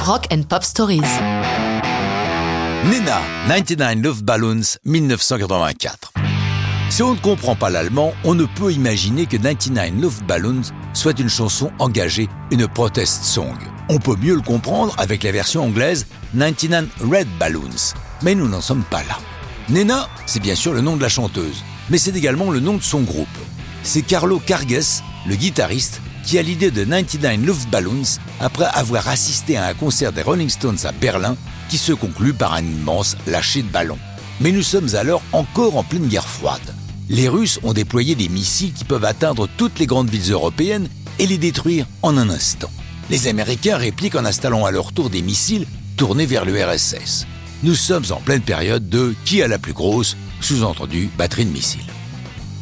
Rock and Pop Stories. Nena, 99 Love Balloons, 1984. Si on ne comprend pas l'allemand, on ne peut imaginer que 99 Love Balloons soit une chanson engagée, une protest song. On peut mieux le comprendre avec la version anglaise 99 Red Balloons. Mais nous n'en sommes pas là. Nena, c'est bien sûr le nom de la chanteuse, mais c'est également le nom de son groupe. C'est Carlo Carges, le guitariste, qui a l'idée de 99 Luftballons après avoir assisté à un concert des Rolling Stones à Berlin qui se conclut par un immense lâcher de ballons. Mais nous sommes alors encore en pleine guerre froide. Les Russes ont déployé des missiles qui peuvent atteindre toutes les grandes villes européennes et les détruire en un instant. Les Américains répliquent en installant à leur tour des missiles tournés vers l'URSS. Nous sommes en pleine période de qui a la plus grosse, sous-entendu batterie de missiles.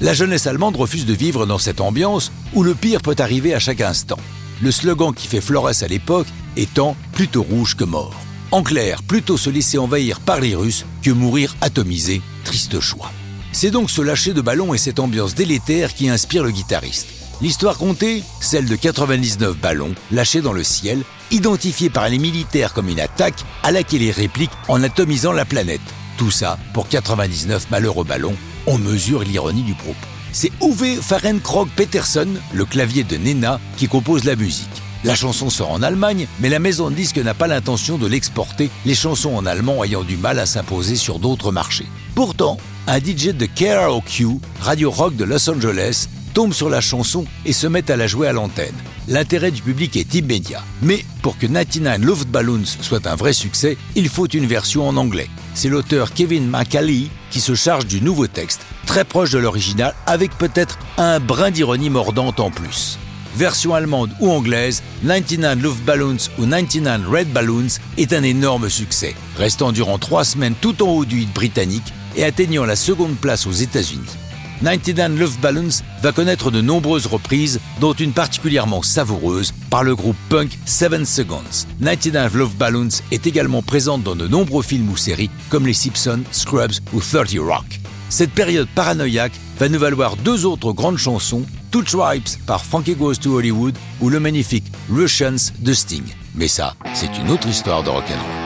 La jeunesse allemande refuse de vivre dans cette ambiance où le pire peut arriver à chaque instant. Le slogan qui fait florès à l'époque étant plutôt rouge que mort. En clair, plutôt se laisser envahir par les Russes que mourir atomisé, triste choix. C'est donc ce lâcher de ballon et cette ambiance délétère qui inspire le guitariste. L'histoire comptée, celle de 99 ballons lâchés dans le ciel, identifiés par les militaires comme une attaque à laquelle ils répliquent en atomisant la planète. Tout ça pour 99 malheureux ballons on mesure l'ironie du propos. C'est Uwe Fahrenkrog Peterson, le clavier de Nena, qui compose la musique. La chanson sort en Allemagne, mais la maison de disques n'a pas l'intention de l'exporter, les chansons en allemand ayant du mal à s'imposer sur d'autres marchés. Pourtant, un DJ de KROQ, Radio Rock de Los Angeles, tombe sur la chanson et se met à la jouer à l'antenne. L'intérêt du public est immédiat. Mais pour que 99 Luftballons soit un vrai succès, il faut une version en anglais. C'est l'auteur Kevin McCallie qui se charge du nouveau texte, très proche de l'original, avec peut-être un brin d'ironie mordante en plus. Version allemande ou anglaise, 99 Luftballons ou 99 Red Balloons est un énorme succès, restant durant trois semaines tout en haut du hit britannique et atteignant la seconde place aux États-Unis. 99 Luftballons va connaître de nombreuses reprises, dont une particulièrement savoureuse par le groupe punk Seven Seconds. 99 Luftballons est également présente dans de nombreux films ou séries comme Les Simpsons, Scrubs ou 30 Rock. Cette période paranoïaque va nous valoir deux autres grandes chansons, Two Tribes par Frankie Goes to Hollywood ou le magnifique Russians de Sting. Mais ça, c'est une autre histoire de rock'n'roll.